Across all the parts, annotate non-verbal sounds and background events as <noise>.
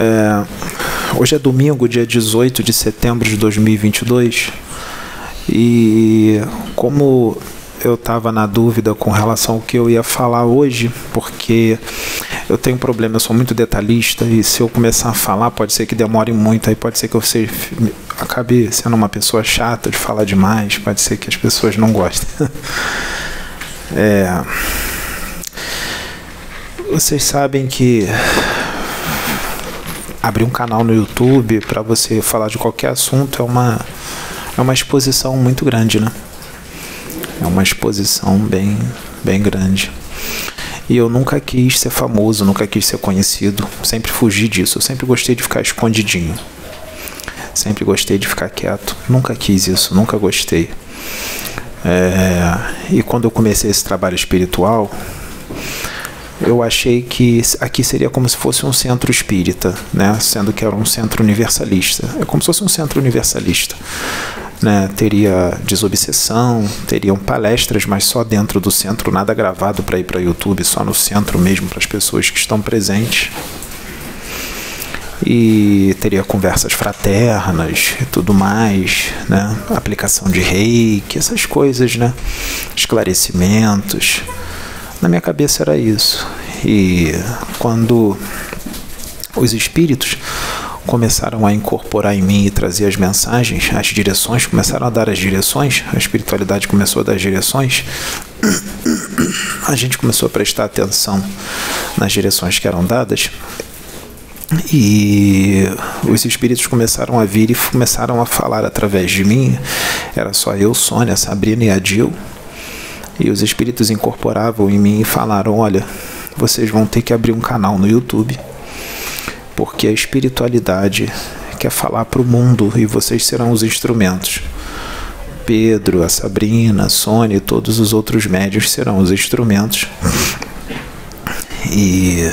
É, hoje é domingo, dia 18 de setembro de 2022, e como eu estava na dúvida com relação ao que eu ia falar hoje, porque eu tenho um problema, eu sou muito detalhista e se eu começar a falar, pode ser que demore muito, aí pode ser que eu seja, acabe sendo uma pessoa chata de falar demais, pode ser que as pessoas não gostem. <laughs> é, vocês sabem que abrir um canal no YouTube para você falar de qualquer assunto é uma, é uma exposição muito grande, né? É uma exposição bem, bem grande. E eu nunca quis ser famoso, nunca quis ser conhecido. Sempre fugi disso. Eu sempre gostei de ficar escondidinho. Sempre gostei de ficar quieto. Nunca quis isso, nunca gostei. É, e quando eu comecei esse trabalho espiritual, eu achei que aqui seria como se fosse um centro espírita, né? sendo que era um centro universalista. É como se fosse um centro universalista né, teria desobsessão, teriam palestras, mas só dentro do centro, nada gravado para ir para YouTube, só no centro mesmo para as pessoas que estão presentes. E teria conversas fraternas e tudo mais, né? Aplicação de reiki, essas coisas, né? Esclarecimentos. Na minha cabeça era isso. E quando os espíritos começaram a incorporar em mim e trazer as mensagens, as direções, começaram a dar as direções, a espiritualidade começou a dar as direções, a gente começou a prestar atenção nas direções que eram dadas e os espíritos começaram a vir e começaram a falar através de mim. Era só eu, Sônia, Sabrina e Adil. E os espíritos incorporavam em mim e falaram: Olha, vocês vão ter que abrir um canal no YouTube porque a espiritualidade quer falar para o mundo e vocês serão os instrumentos. Pedro, a Sabrina, a Sônia e todos os outros médios serão os instrumentos. E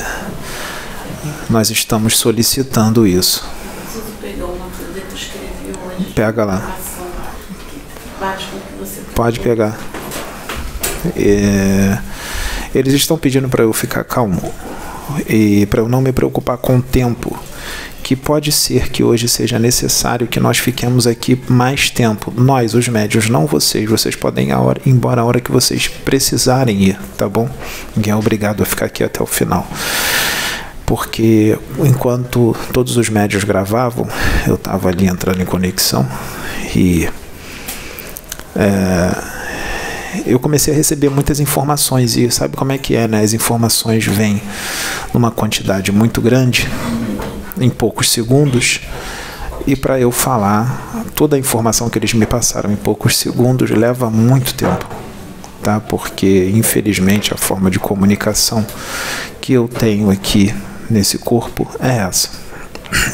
nós estamos solicitando isso. Pega lá. Pode pegar. É, eles estão pedindo para eu ficar calmo e para eu não me preocupar com o tempo, que pode ser que hoje seja necessário que nós fiquemos aqui mais tempo. Nós, os médios, não vocês. Vocês podem ir embora a hora que vocês precisarem ir, tá bom? Ninguém é obrigado a ficar aqui até o final. Porque enquanto todos os médios gravavam, eu estava ali entrando em conexão e. É, eu comecei a receber muitas informações e sabe como é que é, né? As informações vêm numa quantidade muito grande, em poucos segundos, e para eu falar toda a informação que eles me passaram em poucos segundos leva muito tempo, tá? Porque infelizmente a forma de comunicação que eu tenho aqui nesse corpo é essa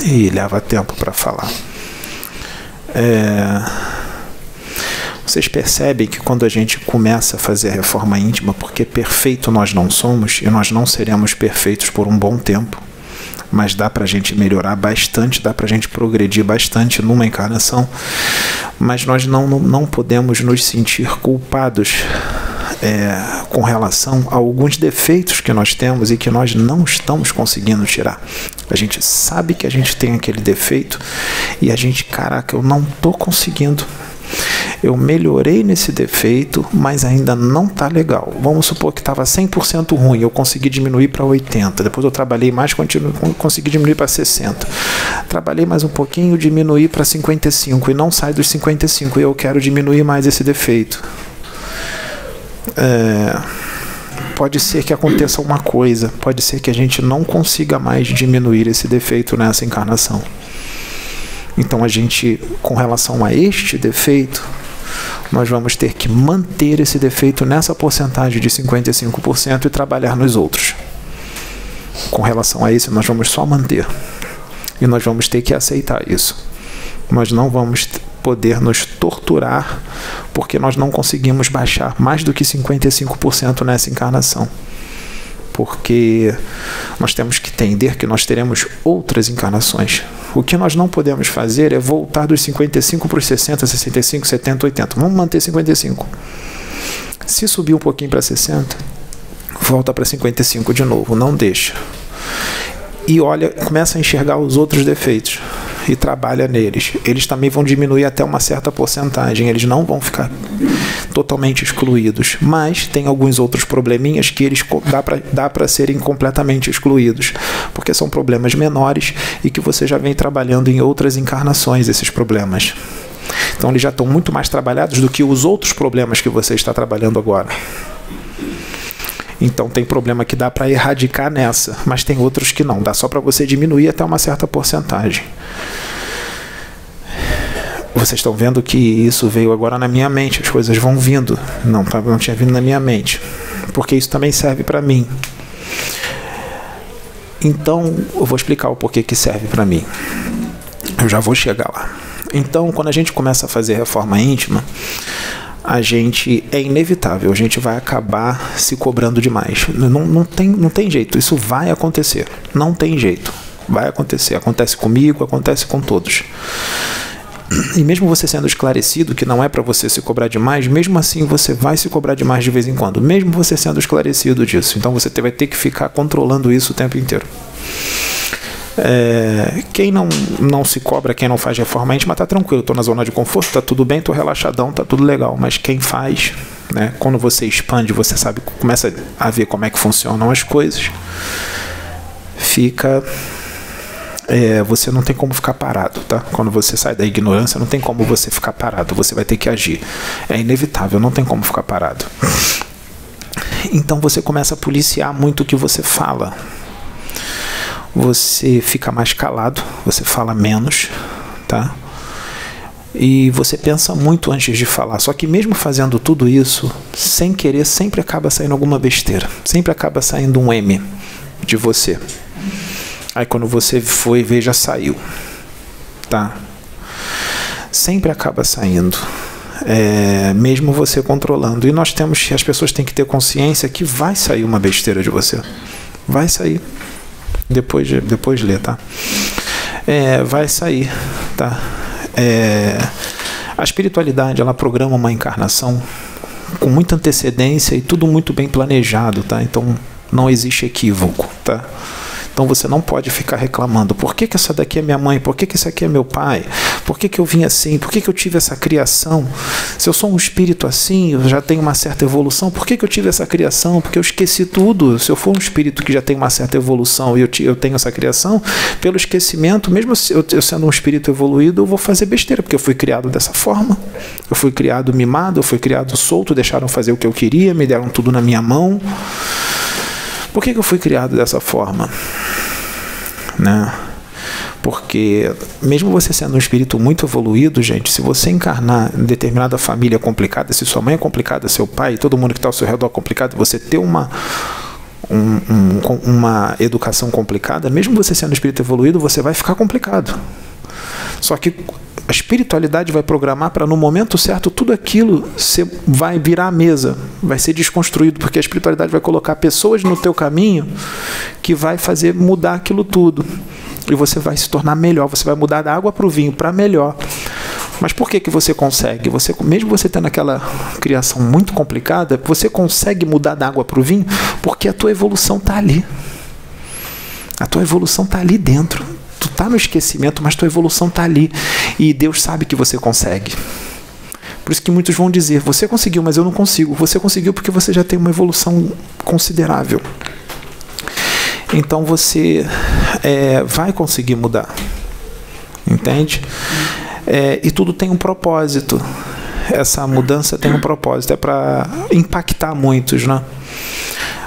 e leva tempo para falar. É vocês percebem que quando a gente começa a fazer a reforma íntima, porque perfeito nós não somos e nós não seremos perfeitos por um bom tempo, mas dá para a gente melhorar bastante, dá para a gente progredir bastante numa encarnação, mas nós não, não podemos nos sentir culpados é, com relação a alguns defeitos que nós temos e que nós não estamos conseguindo tirar. A gente sabe que a gente tem aquele defeito e a gente, caraca, eu não estou conseguindo eu melhorei nesse defeito, mas ainda não está legal. Vamos supor que estava 100% ruim, eu consegui diminuir para 80. Depois eu trabalhei mais, continuo, consegui diminuir para 60. Trabalhei mais um pouquinho, diminuí para 55 e não sai dos 55 e eu quero diminuir mais esse defeito. É, pode ser que aconteça uma coisa, pode ser que a gente não consiga mais diminuir esse defeito nessa encarnação. Então a gente, com relação a este defeito, nós vamos ter que manter esse defeito nessa porcentagem de 55% e trabalhar nos outros. Com relação a isso, nós vamos só manter. E nós vamos ter que aceitar isso. Nós não vamos poder nos torturar porque nós não conseguimos baixar mais do que 55% nessa encarnação porque nós temos que entender que nós teremos outras encarnações. O que nós não podemos fazer é voltar dos 55 para os 60, 65, 70, 80. Vamos manter 55. Se subir um pouquinho para 60, volta para 55 de novo, não deixa. e olha, começa a enxergar os outros defeitos e trabalha neles. Eles também vão diminuir até uma certa porcentagem, eles não vão ficar totalmente excluídos, mas tem alguns outros probleminhas que eles dá para serem completamente excluídos, porque são problemas menores e que você já vem trabalhando em outras encarnações esses problemas. Então eles já estão muito mais trabalhados do que os outros problemas que você está trabalhando agora. Então tem problema que dá para erradicar nessa, mas tem outros que não. Dá só para você diminuir até uma certa porcentagem. Vocês estão vendo que isso veio agora na minha mente, as coisas vão vindo. Não, tá, não tinha vindo na minha mente. Porque isso também serve para mim. Então, eu vou explicar o porquê que serve para mim. Eu já vou chegar lá. Então, quando a gente começa a fazer reforma íntima, a gente é inevitável, a gente vai acabar se cobrando demais. Não, não, tem, não tem jeito, isso vai acontecer. Não tem jeito. Vai acontecer. Acontece comigo, acontece com todos. E mesmo você sendo esclarecido que não é para você se cobrar demais, mesmo assim você vai se cobrar demais de vez em quando, mesmo você sendo esclarecido disso. Então você vai ter que ficar controlando isso o tempo inteiro. É, quem não, não se cobra, quem não faz reforma íntima, tá tranquilo, tô na zona de conforto, tá tudo bem, tô relaxadão, tá tudo legal. Mas quem faz, né, quando você expande, você sabe, começa a ver como é que funcionam as coisas, fica. É, você não tem como ficar parado, tá? Quando você sai da ignorância, não tem como você ficar parado, você vai ter que agir. É inevitável, não tem como ficar parado. Então você começa a policiar muito o que você fala você fica mais calado, você fala menos, tá? E você pensa muito antes de falar. Só que mesmo fazendo tudo isso, sem querer, sempre acaba saindo alguma besteira. Sempre acaba saindo um M de você. Aí quando você foi ver, já saiu. Tá? Sempre acaba saindo. É, mesmo você controlando. E nós temos, as pessoas têm que ter consciência que vai sair uma besteira de você. Vai sair. Depois, depois lê, tá? É, vai sair, tá? É, a espiritualidade, ela programa uma encarnação com muita antecedência e tudo muito bem planejado, tá? Então não existe equívoco, tá? Então você não pode ficar reclamando. Por que, que essa daqui é minha mãe? Por que, que esse aqui é meu pai? Por que, que eu vim assim? Por que, que eu tive essa criação? Se eu sou um espírito assim, eu já tenho uma certa evolução, por que, que eu tive essa criação? Porque eu esqueci tudo. Se eu for um espírito que já tem uma certa evolução e eu, eu tenho essa criação, pelo esquecimento, mesmo eu, eu sendo um espírito evoluído, eu vou fazer besteira, porque eu fui criado dessa forma. Eu fui criado mimado, eu fui criado solto, deixaram fazer o que eu queria, me deram tudo na minha mão. Por que, que eu fui criado dessa forma? Né? Porque, mesmo você sendo um espírito muito evoluído, gente, se você encarnar em determinada família complicada, se sua mãe é complicada, seu pai, todo mundo que está ao seu redor é complicado, você ter uma, um, um, uma educação complicada, mesmo você sendo um espírito evoluído, você vai ficar complicado. Só que a espiritualidade vai programar para no momento certo tudo aquilo você vai virar a mesa, vai ser desconstruído, porque a espiritualidade vai colocar pessoas no teu caminho que vai fazer mudar aquilo tudo. E você vai se tornar melhor, você vai mudar da água para o vinho para melhor. Mas por que, que você consegue? Você, mesmo você tendo aquela criação muito complicada, você consegue mudar da água para o vinho porque a tua evolução está ali. A tua evolução está ali dentro tu tá no esquecimento, mas tua evolução tá ali e Deus sabe que você consegue. Por isso que muitos vão dizer: você conseguiu, mas eu não consigo. Você conseguiu porque você já tem uma evolução considerável. Então você é, vai conseguir mudar. Entende? É, e tudo tem um propósito. Essa mudança tem um propósito, é para impactar muitos, né?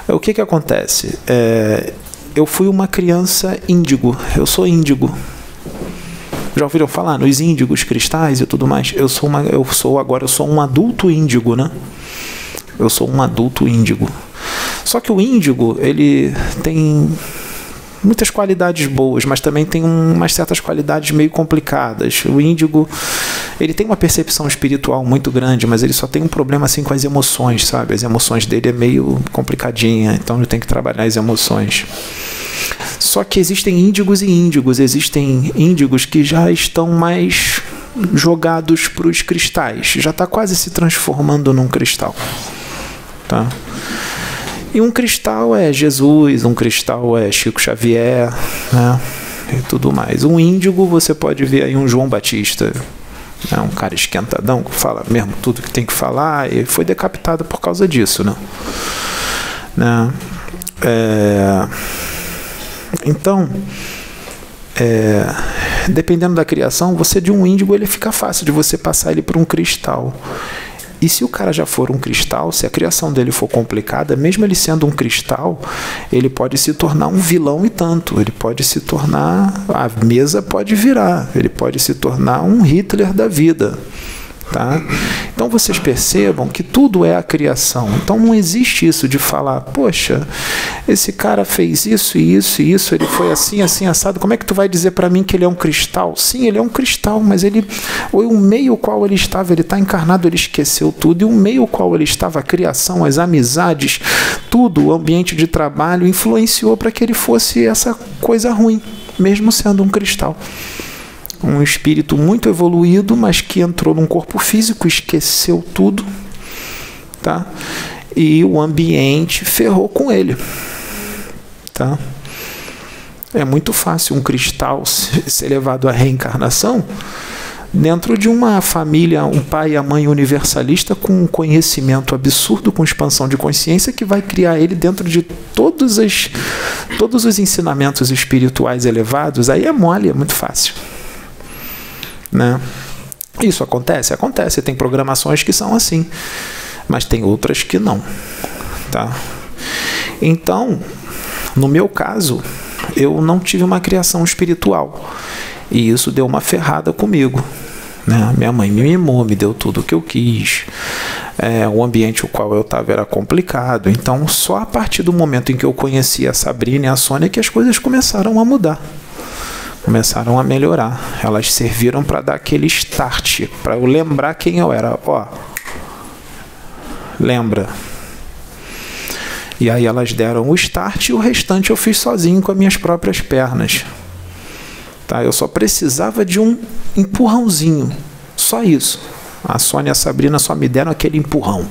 O que que acontece? É, eu fui uma criança índigo. Eu sou índigo. Já ouviram falar nos índigos cristais e tudo mais? Eu sou uma, eu sou agora eu sou um adulto índigo, né? Eu sou um adulto índigo. Só que o índigo, ele tem muitas qualidades boas, mas também tem umas certas qualidades meio complicadas. O índigo, ele tem uma percepção espiritual muito grande, mas ele só tem um problema assim com as emoções, sabe? As emoções dele é meio complicadinha, então ele tem que trabalhar as emoções. Só que existem índigos e índigos, existem índigos que já estão mais jogados para os cristais, já está quase se transformando num cristal, tá? E um cristal é Jesus, um cristal é Chico Xavier, né? E tudo mais. Um índigo você pode ver aí um João Batista, né? um cara esquentadão que fala mesmo tudo que tem que falar e foi decapitado por causa disso, né? né? É... Então, é... dependendo da criação, você de um índigo ele fica fácil de você passar ele para um cristal. E se o cara já for um cristal, se a criação dele for complicada, mesmo ele sendo um cristal, ele pode se tornar um vilão e tanto. Ele pode se tornar. A mesa pode virar. Ele pode se tornar um Hitler da vida. Tá? Então vocês percebam que tudo é a criação. Então não existe isso de falar, poxa, esse cara fez isso e isso e isso, ele foi assim, assim, assado. Como é que tu vai dizer para mim que ele é um cristal? Sim, ele é um cristal, mas ele, o meio qual ele estava, ele está encarnado, ele esqueceu tudo. E o meio qual ele estava, a criação, as amizades, tudo, o ambiente de trabalho, influenciou para que ele fosse essa coisa ruim, mesmo sendo um cristal um espírito muito evoluído, mas que entrou num corpo físico, esqueceu tudo, tá? E o ambiente ferrou com ele, tá? É muito fácil um cristal <laughs> ser levado à reencarnação dentro de uma família, um pai e a mãe universalista com um conhecimento absurdo, com expansão de consciência, que vai criar ele dentro de todos, as, todos os ensinamentos espirituais elevados. Aí é mole, é muito fácil. Né? Isso acontece? Acontece. Tem programações que são assim, mas tem outras que não. Tá? Então, no meu caso, eu não tive uma criação espiritual. E isso deu uma ferrada comigo. Né? Minha mãe me mimou, me deu tudo o que eu quis. É, o ambiente o qual eu estava era complicado. Então, só a partir do momento em que eu conheci a Sabrina e a Sônia que as coisas começaram a mudar começaram a melhorar. Elas serviram para dar aquele start, para eu lembrar quem eu era. Ó, lembra? E aí elas deram o start e o restante eu fiz sozinho com as minhas próprias pernas. Tá? Eu só precisava de um empurrãozinho, só isso. A Sônia e a Sabrina só me deram aquele empurrão.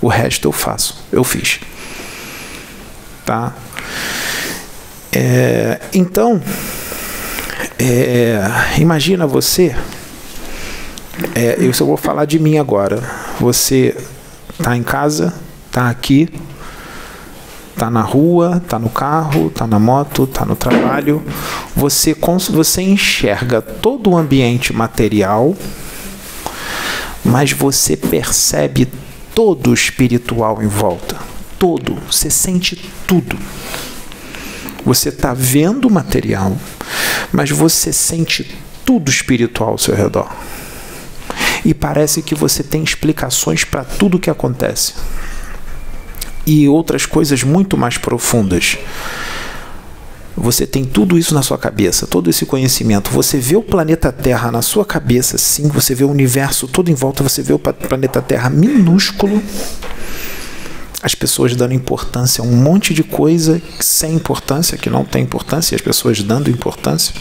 O resto eu faço, eu fiz. Tá? É, então, é, imagina você, é, eu só vou falar de mim agora. Você está em casa, está aqui, está na rua, está no carro, está na moto, está no trabalho. Você, você enxerga todo o ambiente material, mas você percebe todo o espiritual em volta. Todo. Você sente tudo. Você está vendo o material, mas você sente tudo espiritual ao seu redor. E parece que você tem explicações para tudo o que acontece. E outras coisas muito mais profundas. Você tem tudo isso na sua cabeça, todo esse conhecimento. Você vê o planeta Terra na sua cabeça, sim. Você vê o universo todo em volta. Você vê o planeta Terra minúsculo as pessoas dando importância a um monte de coisa sem importância, que não tem importância, e as pessoas dando importância.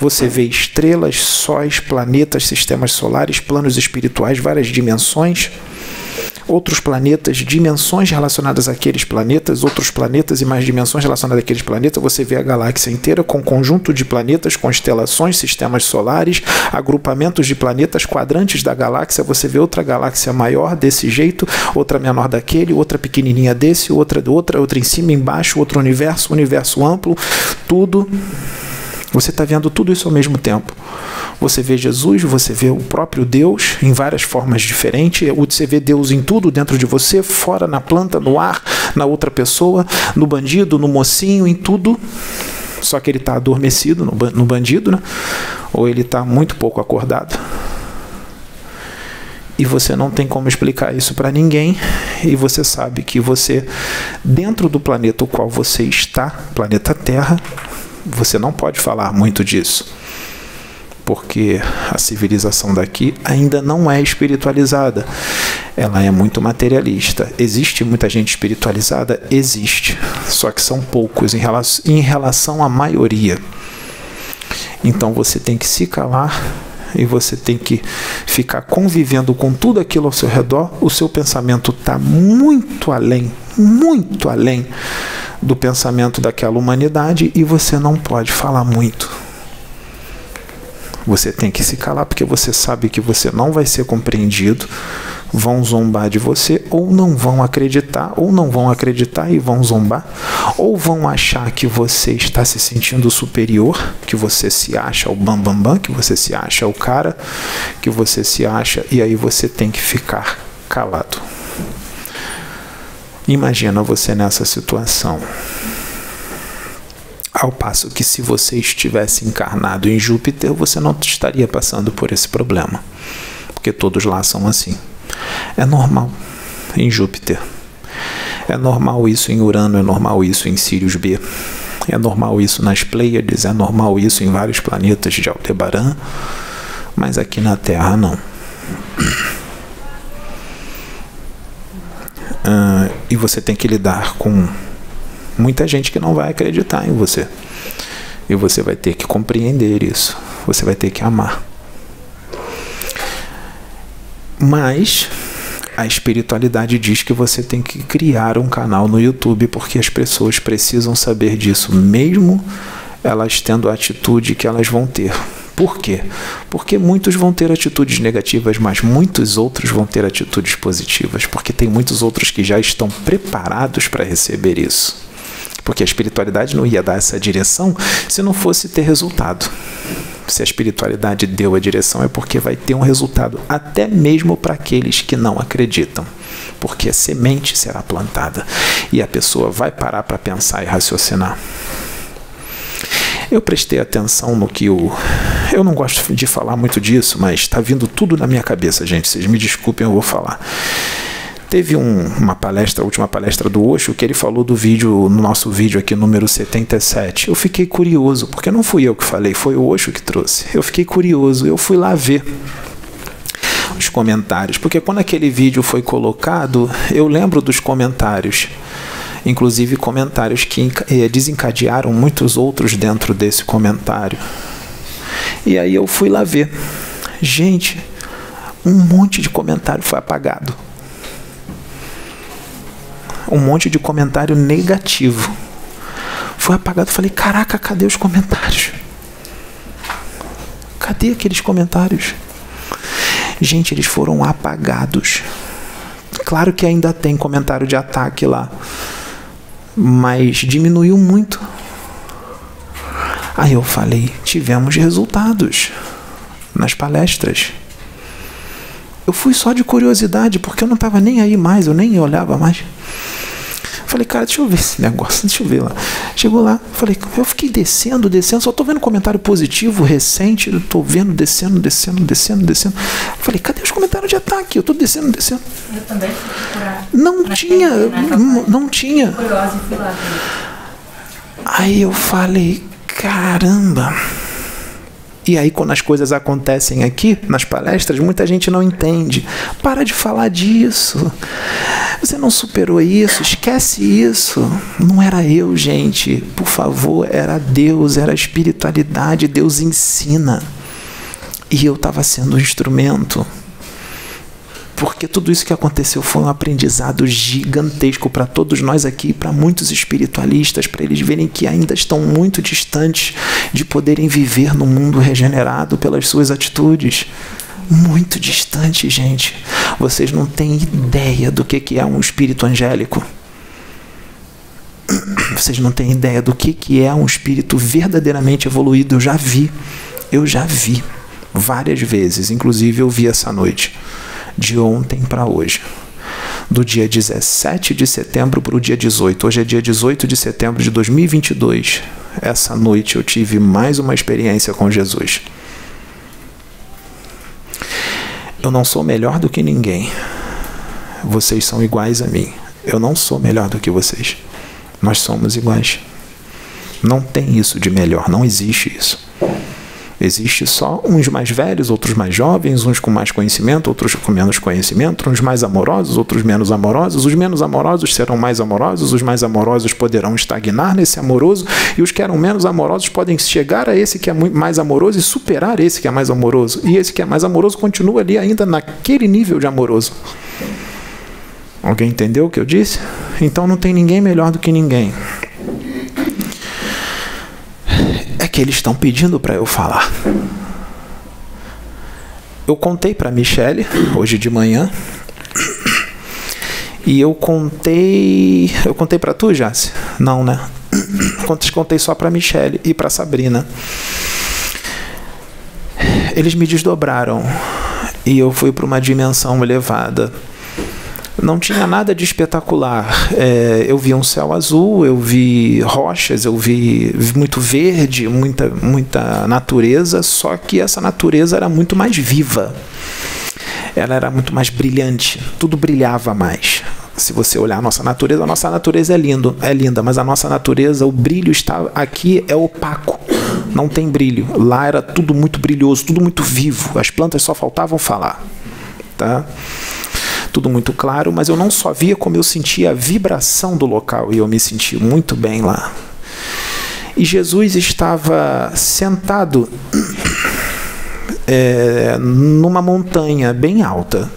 Você vê estrelas, sóis, planetas, sistemas solares, planos espirituais, várias dimensões outros planetas, dimensões relacionadas àqueles planetas, outros planetas e mais dimensões relacionadas àqueles planetas. Você vê a galáxia inteira com conjunto de planetas, constelações, sistemas solares, agrupamentos de planetas, quadrantes da galáxia. Você vê outra galáxia maior desse jeito, outra menor daquele, outra pequenininha desse, outra do outra, outra em cima, embaixo, outro universo, universo amplo, tudo. Você está vendo tudo isso ao mesmo tempo. Você vê Jesus, você vê o próprio Deus em várias formas diferentes. Você vê Deus em tudo dentro de você, fora, na planta, no ar, na outra pessoa, no bandido, no mocinho, em tudo. Só que ele está adormecido no bandido, né? ou ele está muito pouco acordado. E você não tem como explicar isso para ninguém, e você sabe que você, dentro do planeta o qual você está, planeta Terra, você não pode falar muito disso porque a civilização daqui ainda não é espiritualizada. Ela é muito materialista. Existe muita gente espiritualizada? Existe. Só que são poucos em relação, em relação à maioria. Então você tem que se calar e você tem que ficar convivendo com tudo aquilo ao seu redor, o seu pensamento está muito além, muito além do pensamento daquela humanidade e você não pode falar muito. Você tem que se calar porque você sabe que você não vai ser compreendido, vão zombar de você, ou não vão acreditar, ou não vão acreditar e vão zombar, ou vão achar que você está se sentindo superior, que você se acha o bambambam, bam, bam, que você se acha o cara, que você se acha, e aí você tem que ficar calado. Imagina você nessa situação. Ao passo que, se você estivesse encarnado em Júpiter, você não estaria passando por esse problema, porque todos lá são assim. É normal em Júpiter. É normal isso em Urano, é normal isso em Sirius B. É normal isso nas Pleiades, é normal isso em vários planetas de Aldebaran, mas aqui na Terra não. Uh, e você tem que lidar com muita gente que não vai acreditar em você. E você vai ter que compreender isso. Você vai ter que amar. Mas a espiritualidade diz que você tem que criar um canal no YouTube porque as pessoas precisam saber disso, mesmo elas tendo a atitude que elas vão ter. Por quê? Porque muitos vão ter atitudes negativas, mas muitos outros vão ter atitudes positivas, porque tem muitos outros que já estão preparados para receber isso. Porque a espiritualidade não ia dar essa direção se não fosse ter resultado. Se a espiritualidade deu a direção é porque vai ter um resultado, até mesmo para aqueles que não acreditam. Porque a semente será plantada e a pessoa vai parar para pensar e raciocinar. Eu prestei atenção no que o. Eu não gosto de falar muito disso, mas está vindo tudo na minha cabeça, gente. Vocês me desculpem, eu vou falar. Teve um, uma palestra, a última palestra do Osho, que ele falou do vídeo, no nosso vídeo aqui, número 77. Eu fiquei curioso, porque não fui eu que falei, foi o Osho que trouxe. Eu fiquei curioso, eu fui lá ver os comentários, porque quando aquele vídeo foi colocado, eu lembro dos comentários inclusive comentários que eh, desencadearam muitos outros dentro desse comentário. E aí eu fui lá ver. Gente, um monte de comentário foi apagado. Um monte de comentário negativo. Foi apagado. Falei, caraca, cadê os comentários? Cadê aqueles comentários? Gente, eles foram apagados. Claro que ainda tem comentário de ataque lá mas diminuiu muito. Aí eu falei: tivemos resultados nas palestras. Eu fui só de curiosidade, porque eu não estava nem aí mais, eu nem olhava mais. Falei, cara, deixa eu ver esse <laughs> negócio, deixa eu ver lá. Chegou lá, falei, eu fiquei descendo, descendo, só tô vendo comentário positivo recente, eu tô vendo, descendo, descendo, descendo, descendo. Falei, cadê os comentários de ataque? Eu tô descendo, descendo. Eu também fui Não tinha, não, não tinha. Aí eu falei, caramba. E aí, quando as coisas acontecem aqui, nas palestras, muita gente não entende. Para de falar disso. Você não superou isso, esquece isso. Não era eu, gente. Por favor, era Deus, era a espiritualidade. Deus ensina. E eu estava sendo um instrumento. Porque tudo isso que aconteceu foi um aprendizado gigantesco para todos nós aqui, para muitos espiritualistas, para eles verem que ainda estão muito distantes de poderem viver no mundo regenerado pelas suas atitudes. Muito distante, gente. Vocês não têm ideia do que é um espírito angélico. Vocês não têm ideia do que é um espírito verdadeiramente evoluído. Eu já vi. Eu já vi várias vezes. Inclusive, eu vi essa noite de ontem para hoje. Do dia 17 de setembro para o dia 18. Hoje é dia 18 de setembro de 2022. Essa noite eu tive mais uma experiência com Jesus. Eu não sou melhor do que ninguém. Vocês são iguais a mim. Eu não sou melhor do que vocês. Nós somos iguais. Não tem isso de melhor, não existe isso. Existe só uns mais velhos, outros mais jovens, uns com mais conhecimento, outros com menos conhecimento, uns mais amorosos, outros menos amorosos. Os menos amorosos serão mais amorosos, os mais amorosos poderão estagnar nesse amoroso, e os que eram menos amorosos podem chegar a esse que é mais amoroso e superar esse que é mais amoroso. E esse que é mais amoroso continua ali ainda naquele nível de amoroso. Alguém entendeu o que eu disse? Então não tem ninguém melhor do que ninguém. É que eles estão pedindo para eu falar. Eu contei para Michele hoje de manhã. E eu contei, eu contei para tu, Jace? Não, né? Contei só para Michele e para Sabrina. Eles me desdobraram e eu fui para uma dimensão elevada não tinha nada de espetacular. É, eu vi um céu azul, eu vi rochas, eu vi, vi muito verde, muita, muita natureza, só que essa natureza era muito mais viva. Ela era muito mais brilhante, tudo brilhava mais. Se você olhar a nossa natureza, a nossa natureza é lindo, é linda, mas a nossa natureza, o brilho está aqui é opaco. Não tem brilho. Lá era tudo muito brilhoso, tudo muito vivo. As plantas só faltavam falar, tá? Tudo muito claro, mas eu não só via como eu sentia a vibração do local e eu me senti muito bem lá. E Jesus estava sentado é, <coughs> numa montanha bem alta.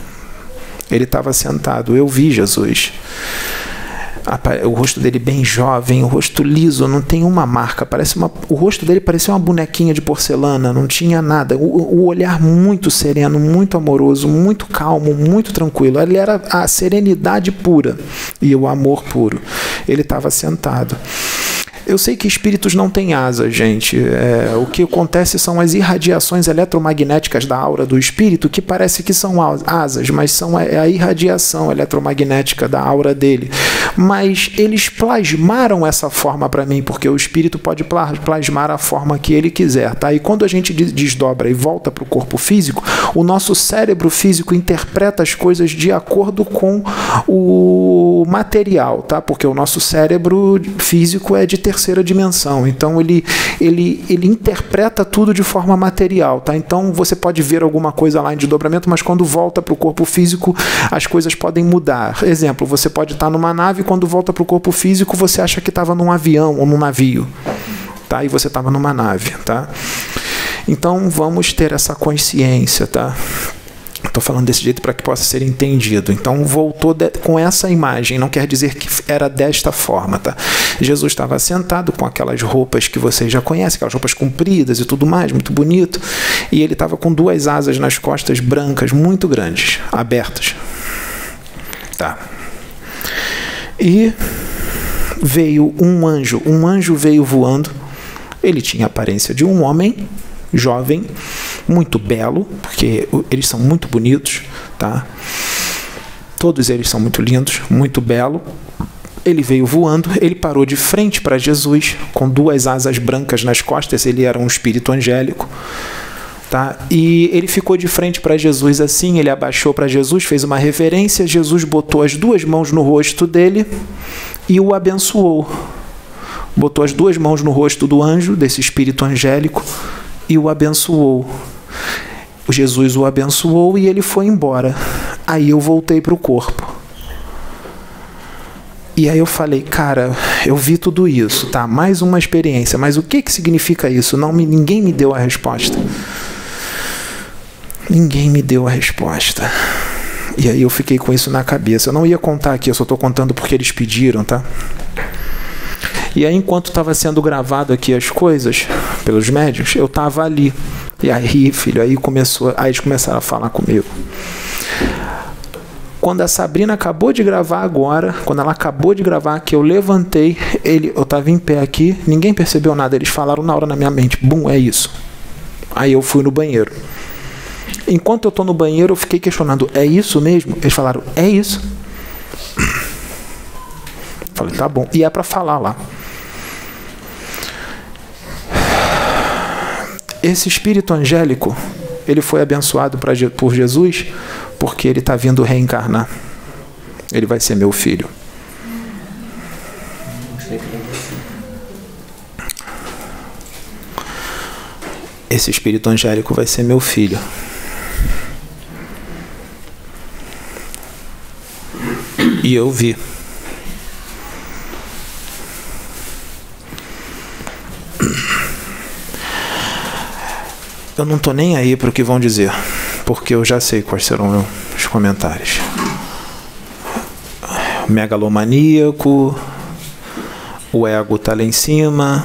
Ele estava sentado, eu vi Jesus o rosto dele bem jovem, o rosto liso, não tem uma marca, parece uma, o rosto dele parecia uma bonequinha de porcelana, não tinha nada. O, o olhar muito sereno, muito amoroso, muito calmo, muito tranquilo. Ele era a serenidade pura e o amor puro. Ele estava sentado. Eu sei que espíritos não têm asas, gente. É, o que acontece são as irradiações eletromagnéticas da aura do espírito, que parece que são asas, mas são é a irradiação eletromagnética da aura dele. Mas eles plasmaram essa forma para mim, porque o espírito pode plasmar a forma que ele quiser, tá? E quando a gente desdobra e volta para o corpo físico, o nosso cérebro físico interpreta as coisas de acordo com o material, tá? Porque o nosso cérebro físico é de ter terceira dimensão. Então ele, ele, ele interpreta tudo de forma material. Tá? Então você pode ver alguma coisa lá em desdobramento, mas quando volta para o corpo físico, as coisas podem mudar. Exemplo, você pode estar numa nave quando volta para o corpo físico, você acha que estava num avião ou num navio. Tá? E você estava numa nave. Tá? Então vamos ter essa consciência. Tá? Estou falando desse jeito para que possa ser entendido. Então voltou de, com essa imagem, não quer dizer que era desta forma, tá? Jesus estava sentado com aquelas roupas que vocês já conhecem, aquelas roupas compridas e tudo mais, muito bonito, e ele estava com duas asas nas costas brancas, muito grandes, abertas. Tá. E veio um anjo, um anjo veio voando. Ele tinha a aparência de um homem jovem, muito belo, porque eles são muito bonitos, tá? Todos eles são muito lindos, muito belo. Ele veio voando, ele parou de frente para Jesus, com duas asas brancas nas costas, ele era um espírito angélico. Tá? E ele ficou de frente para Jesus assim, ele abaixou para Jesus, fez uma reverência, Jesus botou as duas mãos no rosto dele e o abençoou. Botou as duas mãos no rosto do anjo, desse espírito angélico, e o abençoou. Jesus o abençoou e ele foi embora. Aí eu voltei para o corpo. E aí eu falei, cara, eu vi tudo isso, tá? Mais uma experiência, mas o que que significa isso? Não, ninguém me deu a resposta. Ninguém me deu a resposta. E aí eu fiquei com isso na cabeça. Eu não ia contar aqui, eu só estou contando porque eles pediram, tá? E aí, enquanto estava sendo gravado aqui as coisas pelos médios, eu estava ali. E aí, filho, aí começou, aí eles começaram a falar comigo. Quando a Sabrina acabou de gravar agora, quando ela acabou de gravar, que eu levantei, ele, eu estava em pé aqui, ninguém percebeu nada, eles falaram na hora na minha mente, bum, é isso. Aí eu fui no banheiro. Enquanto eu estou no banheiro, eu fiquei questionando, é isso mesmo? Eles falaram, é isso. <clears throat> Falei, tá bom. E é para falar lá. Esse espírito angélico, ele foi abençoado por Jesus porque ele está vindo reencarnar. Ele vai ser meu filho. esse espírito angélico vai ser meu filho. E eu vi. Eu não tô nem aí para o que vão dizer, porque eu já sei quais serão os comentários. Megalomaníaco, o ego tá lá em cima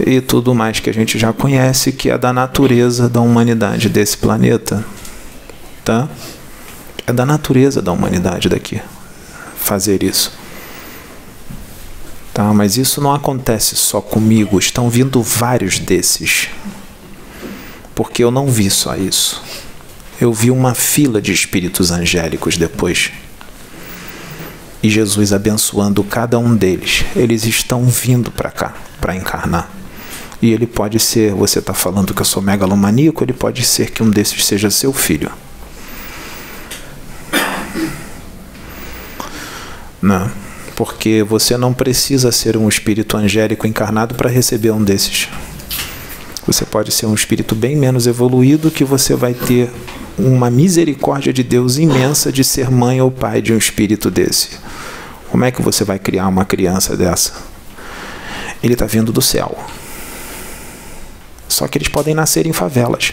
e tudo mais que a gente já conhece que é da natureza da humanidade desse planeta, tá? É da natureza da humanidade daqui fazer isso. Tá, mas isso não acontece só comigo, estão vindo vários desses. Porque eu não vi só isso. Eu vi uma fila de espíritos angélicos depois. E Jesus abençoando cada um deles. Eles estão vindo para cá, para encarnar. E ele pode ser, você está falando que eu sou megalomaníaco, ele pode ser que um desses seja seu filho. Não. Porque você não precisa ser um espírito angélico encarnado para receber um desses. Você pode ser um espírito bem menos evoluído que você vai ter uma misericórdia de Deus imensa de ser mãe ou pai de um espírito desse. Como é que você vai criar uma criança dessa? Ele está vindo do céu. Só que eles podem nascer em favelas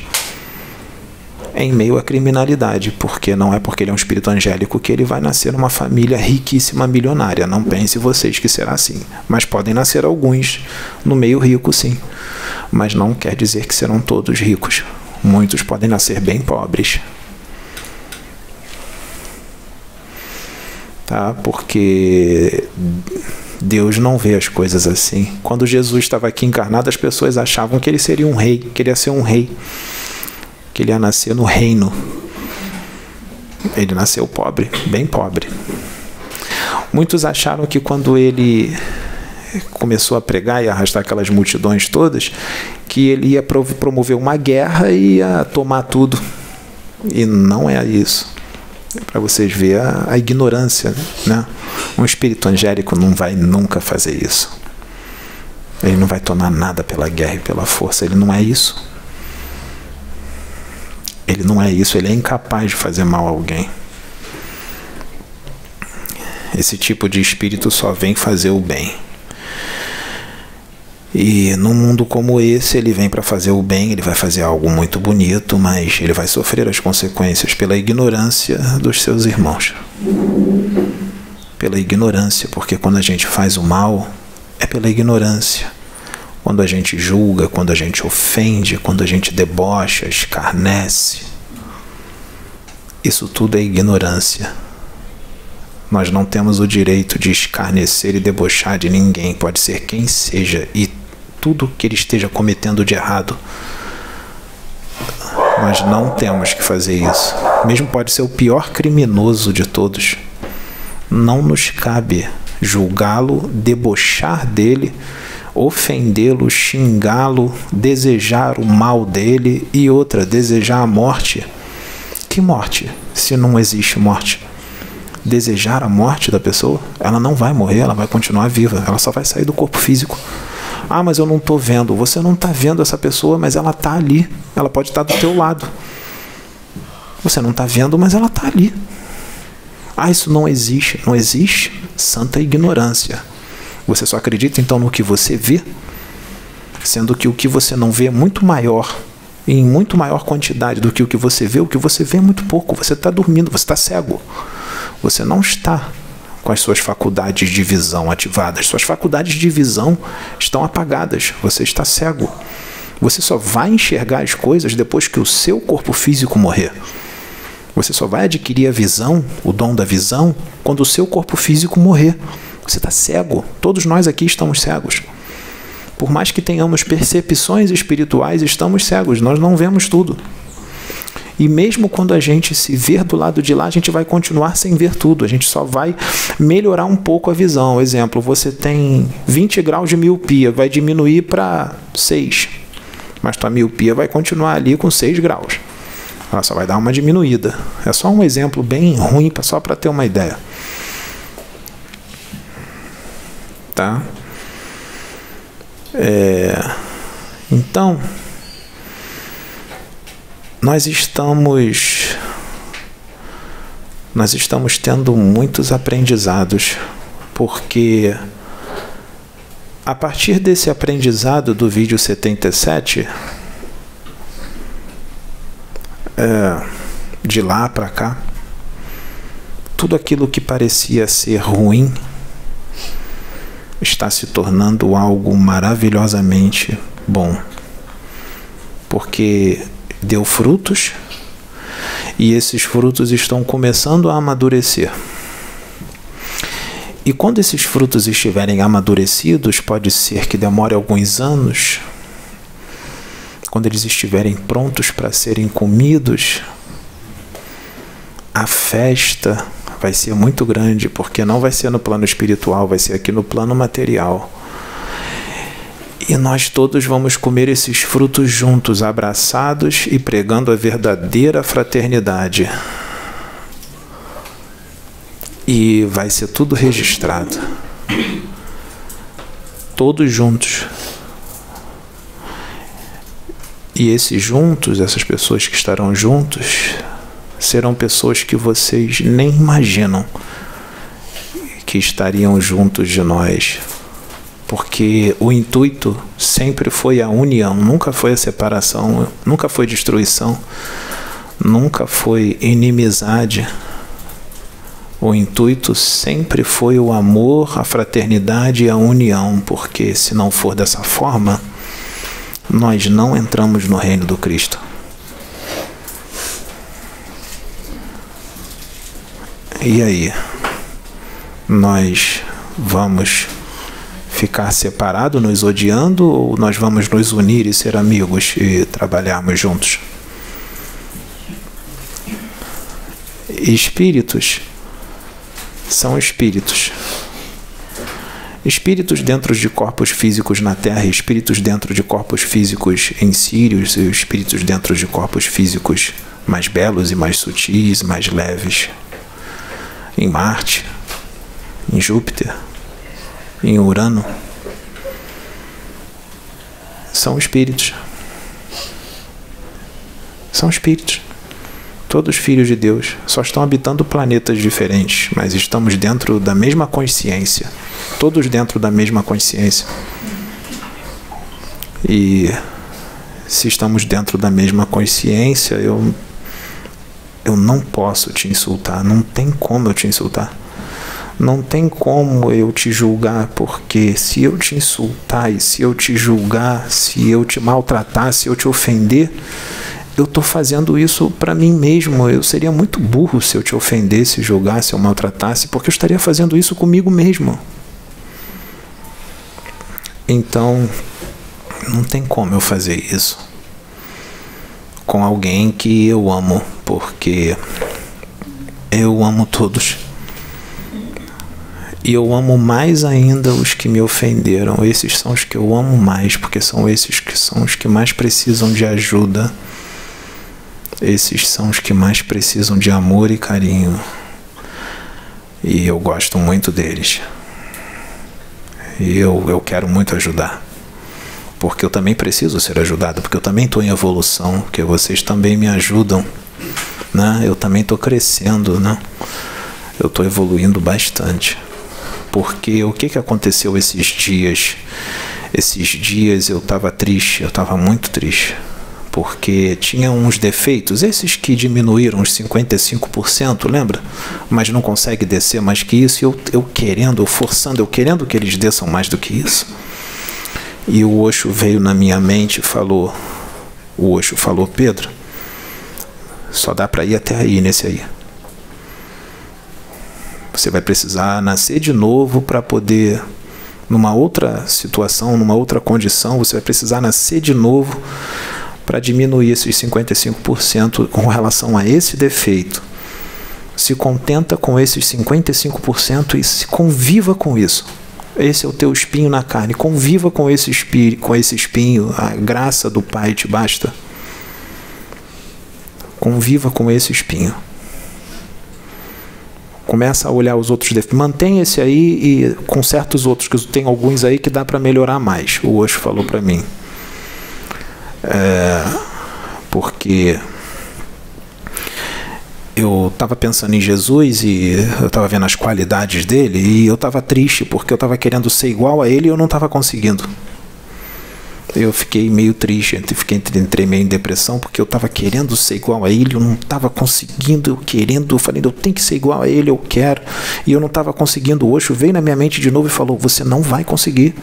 em meio à criminalidade, porque não é porque ele é um espírito angélico que ele vai nascer numa família riquíssima, milionária. Não pense vocês que será assim. Mas podem nascer alguns no meio rico, sim. Mas não quer dizer que serão todos ricos. Muitos podem nascer bem pobres. Tá? Porque Deus não vê as coisas assim. Quando Jesus estava aqui encarnado, as pessoas achavam que ele seria um rei, que ele ia ser um rei que ele ia nascer no reino. Ele nasceu pobre, bem pobre. Muitos acharam que quando ele começou a pregar e arrastar aquelas multidões todas, que ele ia promover uma guerra e ia tomar tudo. E não é isso. Para vocês verem a, a ignorância, né? Um espírito angélico não vai nunca fazer isso. Ele não vai tomar nada pela guerra e pela força. Ele não é isso. Ele não é isso, ele é incapaz de fazer mal a alguém. Esse tipo de espírito só vem fazer o bem. E num mundo como esse, ele vem para fazer o bem, ele vai fazer algo muito bonito, mas ele vai sofrer as consequências pela ignorância dos seus irmãos. Pela ignorância, porque quando a gente faz o mal, é pela ignorância quando a gente julga, quando a gente ofende, quando a gente debocha, escarnece. Isso tudo é ignorância. Nós não temos o direito de escarnecer e debochar de ninguém, pode ser quem seja, e tudo que ele esteja cometendo de errado. Nós não temos que fazer isso. Mesmo pode ser o pior criminoso de todos. Não nos cabe julgá-lo, debochar dele ofendê-lo, xingá-lo, desejar o mal dele e outra, desejar a morte. Que morte, se não existe morte? Desejar a morte da pessoa, ela não vai morrer, ela vai continuar viva, ela só vai sair do corpo físico. Ah, mas eu não estou vendo. Você não está vendo essa pessoa, mas ela está ali. Ela pode estar tá do teu lado. Você não está vendo, mas ela está ali. Ah, isso não existe. Não existe. Santa ignorância. Você só acredita então no que você vê, sendo que o que você não vê é muito maior, em muito maior quantidade do que o que você vê. O que você vê é muito pouco. Você está dormindo, você está cego. Você não está com as suas faculdades de visão ativadas. Suas faculdades de visão estão apagadas. Você está cego. Você só vai enxergar as coisas depois que o seu corpo físico morrer. Você só vai adquirir a visão, o dom da visão, quando o seu corpo físico morrer. Você está cego. Todos nós aqui estamos cegos. Por mais que tenhamos percepções espirituais, estamos cegos. Nós não vemos tudo. E mesmo quando a gente se ver do lado de lá, a gente vai continuar sem ver tudo. A gente só vai melhorar um pouco a visão. Exemplo, você tem 20 graus de miopia, vai diminuir para 6. Mas tua miopia vai continuar ali com 6 graus. Ela só vai dar uma diminuída. É só um exemplo bem ruim, só para ter uma ideia. Tá? É, Então, nós estamos nós estamos tendo muitos aprendizados, porque a partir desse aprendizado do vídeo 77, é, de lá para cá, tudo aquilo que parecia ser ruim está se tornando algo maravilhosamente bom, porque deu frutos e esses frutos estão começando a amadurecer. E quando esses frutos estiverem amadurecidos, pode ser que demore alguns anos, quando eles estiverem prontos para serem comidos, a festa vai ser muito grande, porque não vai ser no plano espiritual, vai ser aqui no plano material. E nós todos vamos comer esses frutos juntos, abraçados e pregando a verdadeira fraternidade. E vai ser tudo registrado. Todos juntos. E esses juntos, essas pessoas que estarão juntos, serão pessoas que vocês nem imaginam que estariam juntos de nós. Porque o intuito sempre foi a união, nunca foi a separação, nunca foi destruição, nunca foi inimizade. O intuito sempre foi o amor, a fraternidade e a união, porque se não for dessa forma, nós não entramos no reino do Cristo. E aí? Nós vamos ficar separados, nos odiando, ou nós vamos nos unir e ser amigos e trabalharmos juntos? Espíritos são espíritos. Espíritos dentro de corpos físicos na Terra, espíritos dentro de corpos físicos em Sírios, espíritos dentro de corpos físicos mais belos e mais sutis, mais leves em Marte, em Júpiter, em Urano, são espíritos. São espíritos. Todos filhos de Deus, só estão habitando planetas diferentes, mas estamos dentro da mesma consciência. Todos dentro da mesma consciência. E se estamos dentro da mesma consciência, eu eu não posso te insultar, não tem como eu te insultar. Não tem como eu te julgar, porque se eu te insultar e se eu te julgar, se eu te maltratar, se eu te ofender, eu estou fazendo isso para mim mesmo. Eu seria muito burro se eu te ofendesse, julgasse ou maltratasse, porque eu estaria fazendo isso comigo mesmo. Então, não tem como eu fazer isso com alguém que eu amo, porque eu amo todos. E eu amo mais ainda os que me ofenderam. Esses são os que eu amo mais, porque são esses que são os que mais precisam de ajuda. Esses são os que mais precisam de amor e carinho. E eu gosto muito deles. E eu, eu quero muito ajudar porque eu também preciso ser ajudado, porque eu também estou em evolução, porque vocês também me ajudam, né? Eu também estou crescendo, né? Eu estou evoluindo bastante. Porque o que, que aconteceu esses dias? Esses dias eu estava triste, eu estava muito triste porque tinha uns defeitos, esses que diminuíram uns 55%, lembra? Mas não consegue descer mais que isso, e eu, eu querendo, eu forçando, eu querendo que eles desçam mais do que isso. E o Osho veio na minha mente e falou: O Osho falou, Pedro, só dá para ir até aí, nesse aí. Você vai precisar nascer de novo para poder, numa outra situação, numa outra condição, você vai precisar nascer de novo para diminuir esses 55% com relação a esse defeito. Se contenta com esses 55% e se conviva com isso. Esse é o teu espinho na carne. Conviva com esse espinho, com esse espinho. A graça do Pai te basta. Conviva com esse espinho. Começa a olhar os outros defeitos. Esse aí e conserta os outros, que tem alguns aí que dá para melhorar mais. O Osho falou para mim. É, porque eu estava pensando em Jesus e eu estava vendo as qualidades dele e eu estava triste porque eu estava querendo ser igual a ele e eu não estava conseguindo. Eu fiquei meio triste, fiquei entrei meio em depressão porque eu estava querendo ser igual a ele, eu não estava conseguindo, eu querendo, eu falei, eu tenho que ser igual a ele, eu quero, e eu não estava conseguindo. O Osho veio na minha mente de novo e falou: Você não vai conseguir,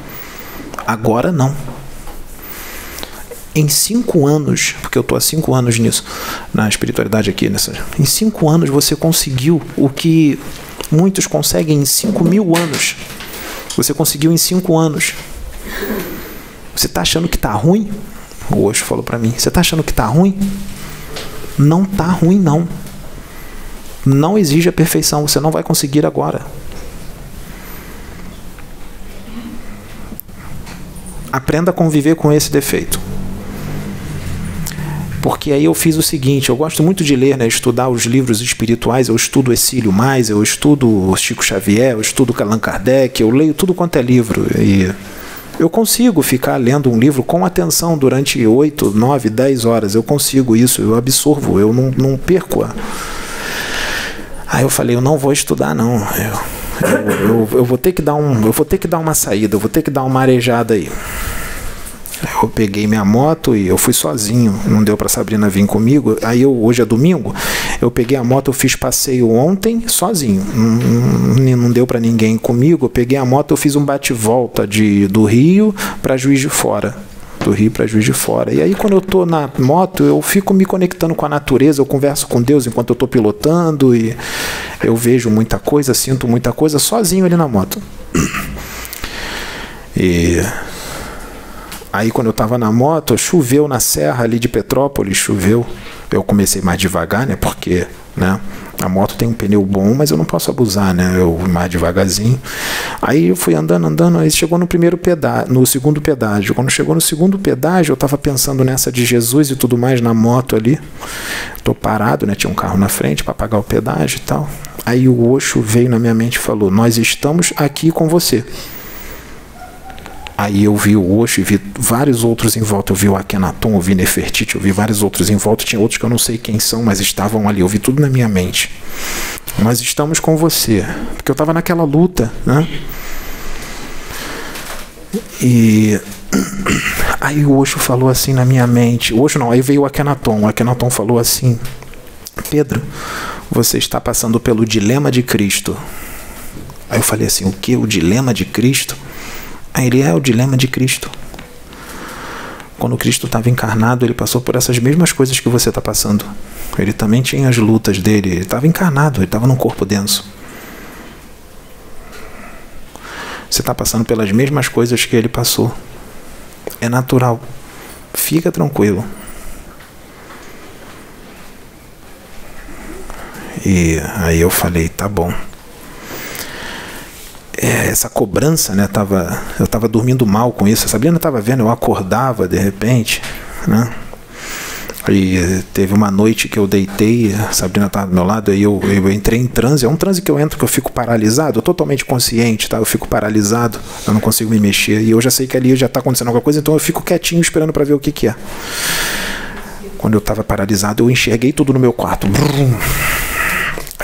agora não em cinco anos, porque eu estou há cinco anos nisso, na espiritualidade aqui, nessa, em cinco anos você conseguiu o que muitos conseguem em cinco mil anos. Você conseguiu em cinco anos. Você está achando que está ruim? O Osho falou para mim. Você está achando que está ruim? Não está ruim não. Não exige a perfeição. Você não vai conseguir agora. Aprenda a conviver com esse defeito. Porque aí eu fiz o seguinte, eu gosto muito de ler, né, estudar os livros espirituais, eu estudo Exílio Mais, eu estudo Chico Xavier, eu estudo Allan Kardec, eu leio tudo quanto é livro e eu consigo ficar lendo um livro com atenção durante 8, 9, 10 horas. Eu consigo isso, eu absorvo, eu não, não perco. A... Aí eu falei, eu não vou estudar não. Eu, eu, eu, eu, vou ter que dar um, eu vou ter que dar uma saída, eu vou ter que dar uma arejada aí. Eu peguei minha moto e eu fui sozinho. Não deu para Sabrina vir comigo. Aí eu hoje é domingo. Eu peguei a moto, eu fiz passeio ontem sozinho. Não, não deu para ninguém comigo. Eu peguei a moto, eu fiz um bate-volta de do Rio para Juiz de Fora do Rio para Juiz de Fora. E aí, quando eu tô na moto, eu fico me conectando com a natureza, eu converso com Deus enquanto eu tô pilotando e eu vejo muita coisa, sinto muita coisa sozinho ali na moto. E Aí quando eu estava na moto, choveu na serra ali de Petrópolis, choveu. Eu comecei mais devagar, né? Porque, né? A moto tem um pneu bom, mas eu não posso abusar, né? Eu mais devagarzinho. Aí eu fui andando, andando, aí chegou no primeiro pedágio, no segundo pedágio. Quando chegou no segundo pedágio, eu estava pensando nessa de Jesus e tudo mais na moto ali. Tô parado, né? Tinha um carro na frente para pagar o pedágio e tal. Aí o Osho veio na minha mente e falou: "Nós estamos aqui com você". Aí eu vi o Osho e vi vários outros em volta. Eu vi o Akhenaton, eu vi Nefertiti, eu vi vários outros em volta. Tinha outros que eu não sei quem são, mas estavam ali. Eu vi tudo na minha mente. Nós estamos com você. Porque eu estava naquela luta, né? E <clears throat> aí o Osho falou assim na minha mente. O Osho não, aí veio o Akhenaton. O Akhenaton falou assim: Pedro, você está passando pelo dilema de Cristo. Aí eu falei assim: o que? O dilema de Cristo? Ele é o dilema de Cristo. Quando Cristo estava encarnado, ele passou por essas mesmas coisas que você está passando. Ele também tinha as lutas dele. Ele estava encarnado, ele estava num corpo denso. Você está passando pelas mesmas coisas que ele passou. É natural. Fica tranquilo. E aí eu falei, tá bom é, essa cobrança, né? Tava, eu estava dormindo mal com isso. A Sabrina estava vendo, eu acordava de repente, né? E teve uma noite que eu deitei, a Sabrina estava do meu lado, aí eu, eu entrei em transe. É um transe que eu entro que eu fico paralisado, totalmente consciente, tá? Eu fico paralisado, eu não consigo me mexer. E eu já sei que ali já está acontecendo alguma coisa, então eu fico quietinho esperando para ver o que, que é. Quando eu estava paralisado, eu enxerguei tudo no meu quarto. Brum.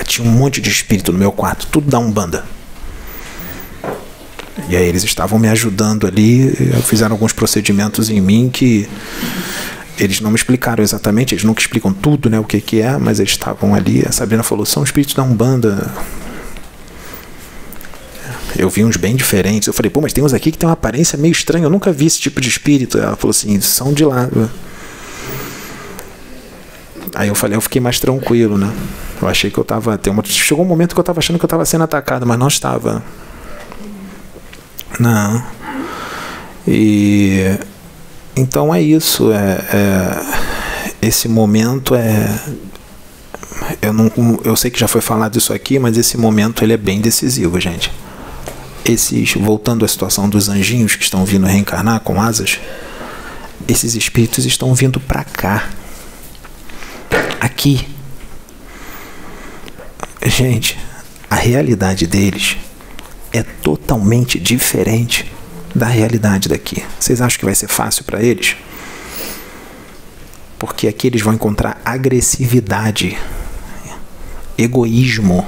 Tinha um monte de espírito no meu quarto, tudo da Umbanda. E aí eles estavam me ajudando ali, fizeram alguns procedimentos em mim que eles não me explicaram exatamente, eles nunca explicam tudo, né, o que que é, mas eles estavam ali. A Sabrina falou: "São espíritos da Umbanda". Eu vi uns bem diferentes. Eu falei: "Pô, mas tem uns aqui que tem uma aparência meio estranha, eu nunca vi esse tipo de espírito". Ela falou assim: "São de lá". Aí eu falei, eu fiquei mais tranquilo, né? Eu achei que eu tava. Tem uma, chegou um momento que eu tava achando que eu tava sendo atacado, mas não estava. Não. E então é isso. É, é, esse momento é eu não eu sei que já foi falado isso aqui, mas esse momento ele é bem decisivo, gente. Esses voltando à situação dos anjinhos que estão vindo reencarnar com asas, esses espíritos estão vindo para cá. Aqui. Gente, a realidade deles é totalmente diferente da realidade daqui. Vocês acham que vai ser fácil para eles? Porque aqui eles vão encontrar agressividade, egoísmo,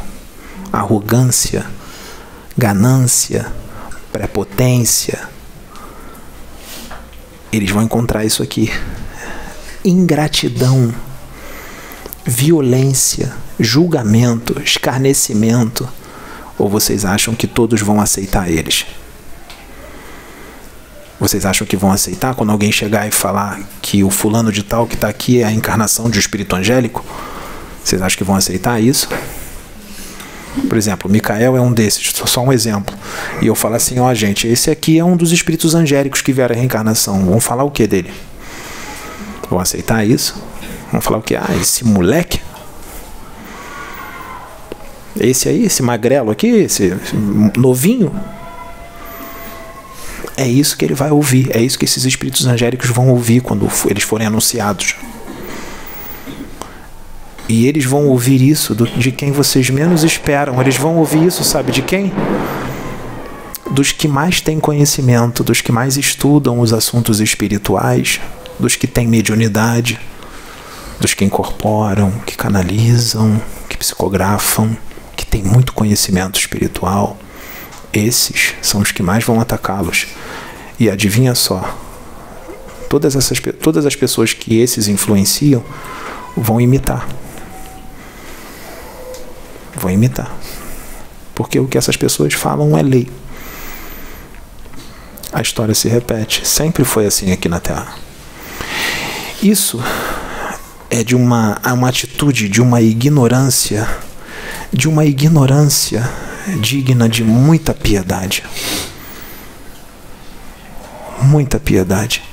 arrogância, ganância, prepotência. Eles vão encontrar isso aqui. Ingratidão, violência, julgamento, escarnecimento. Ou vocês acham que todos vão aceitar eles? Vocês acham que vão aceitar quando alguém chegar e falar que o fulano de tal que está aqui é a encarnação de um espírito angélico? Vocês acham que vão aceitar isso? Por exemplo, Micael é um desses, só um exemplo. E eu falo assim, ó oh, gente, esse aqui é um dos espíritos angélicos que vieram à reencarnação. Vão falar o que dele? Vão aceitar isso? Vão falar o que? Ah, esse moleque? Esse aí, esse magrelo aqui, esse novinho? É isso que ele vai ouvir, é isso que esses espíritos angélicos vão ouvir quando eles forem anunciados. E eles vão ouvir isso de quem vocês menos esperam. Eles vão ouvir isso, sabe de quem? Dos que mais têm conhecimento, dos que mais estudam os assuntos espirituais, dos que têm mediunidade, dos que incorporam, que canalizam, que psicografam, têm muito conhecimento espiritual. Esses são os que mais vão atacá-los. E adivinha só, todas, essas, todas as pessoas que esses influenciam vão imitar. Vão imitar. Porque o que essas pessoas falam é lei. A história se repete. Sempre foi assim aqui na Terra. Isso é de uma, uma atitude, de uma ignorância, de uma ignorância digna de muita piedade. Muita piedade.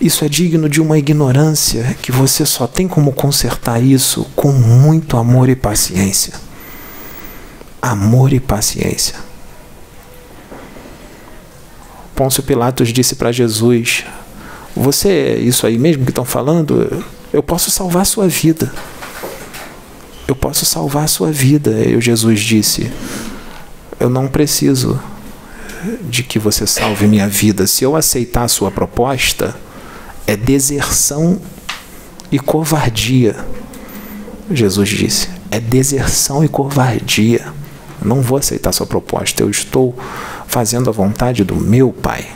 Isso é digno de uma ignorância que você só tem como consertar isso com muito amor e paciência. Amor e paciência. Pôncio Pilatos disse para Jesus: Você é isso aí mesmo que estão falando? Eu posso salvar a sua vida eu posso salvar a sua vida. E Jesus disse: Eu não preciso de que você salve minha vida. Se eu aceitar a sua proposta, é deserção e covardia. Jesus disse: É deserção e covardia. Eu não vou aceitar sua proposta. Eu estou fazendo a vontade do meu Pai.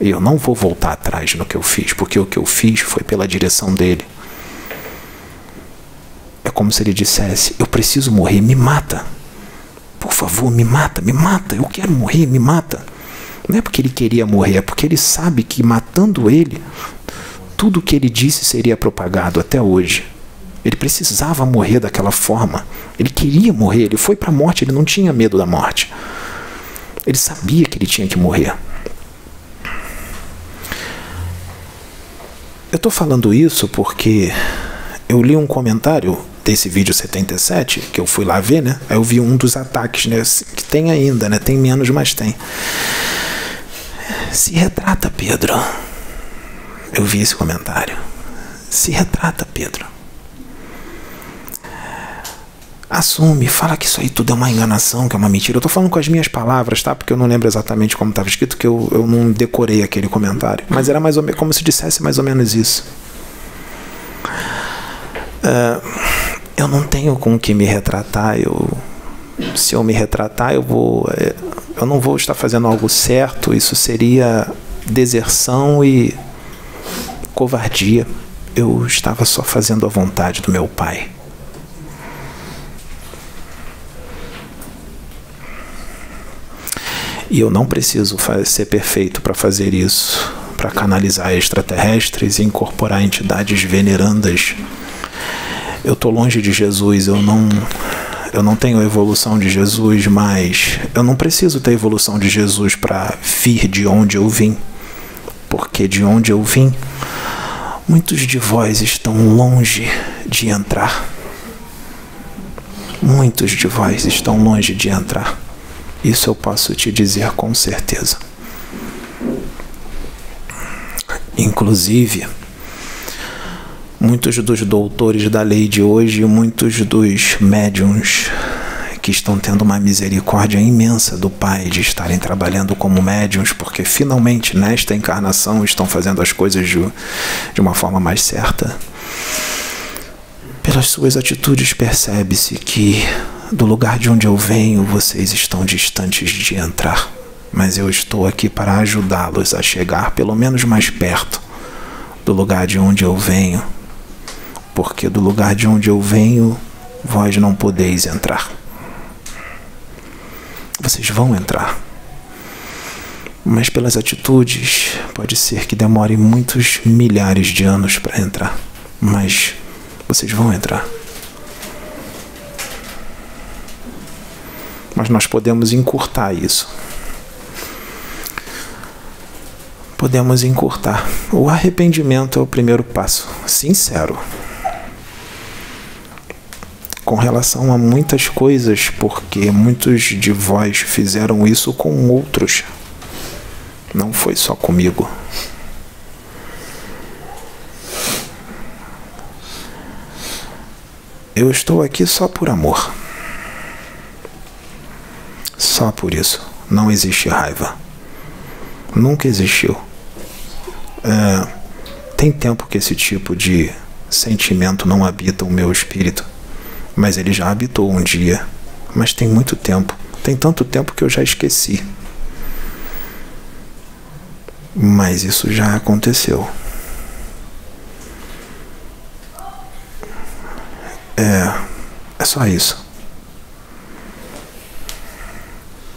E eu não vou voltar atrás no que eu fiz, porque o que eu fiz foi pela direção dele. É como se ele dissesse: Eu preciso morrer, me mata. Por favor, me mata, me mata. Eu quero morrer, me mata. Não é porque ele queria morrer, é porque ele sabe que matando ele, tudo o que ele disse seria propagado até hoje. Ele precisava morrer daquela forma. Ele queria morrer, ele foi para a morte, ele não tinha medo da morte. Ele sabia que ele tinha que morrer. Eu estou falando isso porque eu li um comentário desse vídeo 77, que eu fui lá ver, né? Aí eu vi um dos ataques, né? Que tem ainda, né? Tem menos, mas tem. Se retrata, Pedro. Eu vi esse comentário. Se retrata, Pedro. Assume, fala que isso aí tudo é uma enganação, que é uma mentira. Eu tô falando com as minhas palavras, tá? Porque eu não lembro exatamente como estava escrito, que eu, eu não decorei aquele comentário. Mas era mais ou menos como se dissesse mais ou menos isso. Uh, eu não tenho com que me retratar. Eu, se eu me retratar, eu vou, é, eu não vou estar fazendo algo certo. Isso seria deserção e covardia. Eu estava só fazendo a vontade do meu pai. E eu não preciso ser perfeito para fazer isso, para canalizar extraterrestres e incorporar entidades venerandas eu tô longe de Jesus, eu não eu não tenho a evolução de Jesus, mas eu não preciso ter a evolução de Jesus para vir de onde eu vim. Porque de onde eu vim, muitos de vós estão longe de entrar. Muitos de vós estão longe de entrar. Isso eu posso te dizer com certeza. Inclusive, muitos dos doutores da lei de hoje, muitos dos médiums que estão tendo uma misericórdia imensa do Pai de estarem trabalhando como médiums, porque finalmente nesta encarnação estão fazendo as coisas de, de uma forma mais certa. Pelas suas atitudes, percebe-se que do lugar de onde eu venho vocês estão distantes de entrar, mas eu estou aqui para ajudá-los a chegar pelo menos mais perto do lugar de onde eu venho, porque do lugar de onde eu venho vós não podeis entrar. Vocês vão entrar. Mas pelas atitudes, pode ser que demore muitos milhares de anos para entrar. Mas vocês vão entrar. Mas nós podemos encurtar isso. Podemos encurtar. O arrependimento é o primeiro passo, sincero com relação a muitas coisas, porque muitos de vós fizeram isso com outros. Não foi só comigo. Eu estou aqui só por amor. Só por isso. Não existe raiva. Nunca existiu. É, tem tempo que esse tipo de sentimento não habita o meu espírito mas ele já habitou um dia. Mas tem muito tempo. Tem tanto tempo que eu já esqueci. Mas isso já aconteceu. É. É só isso.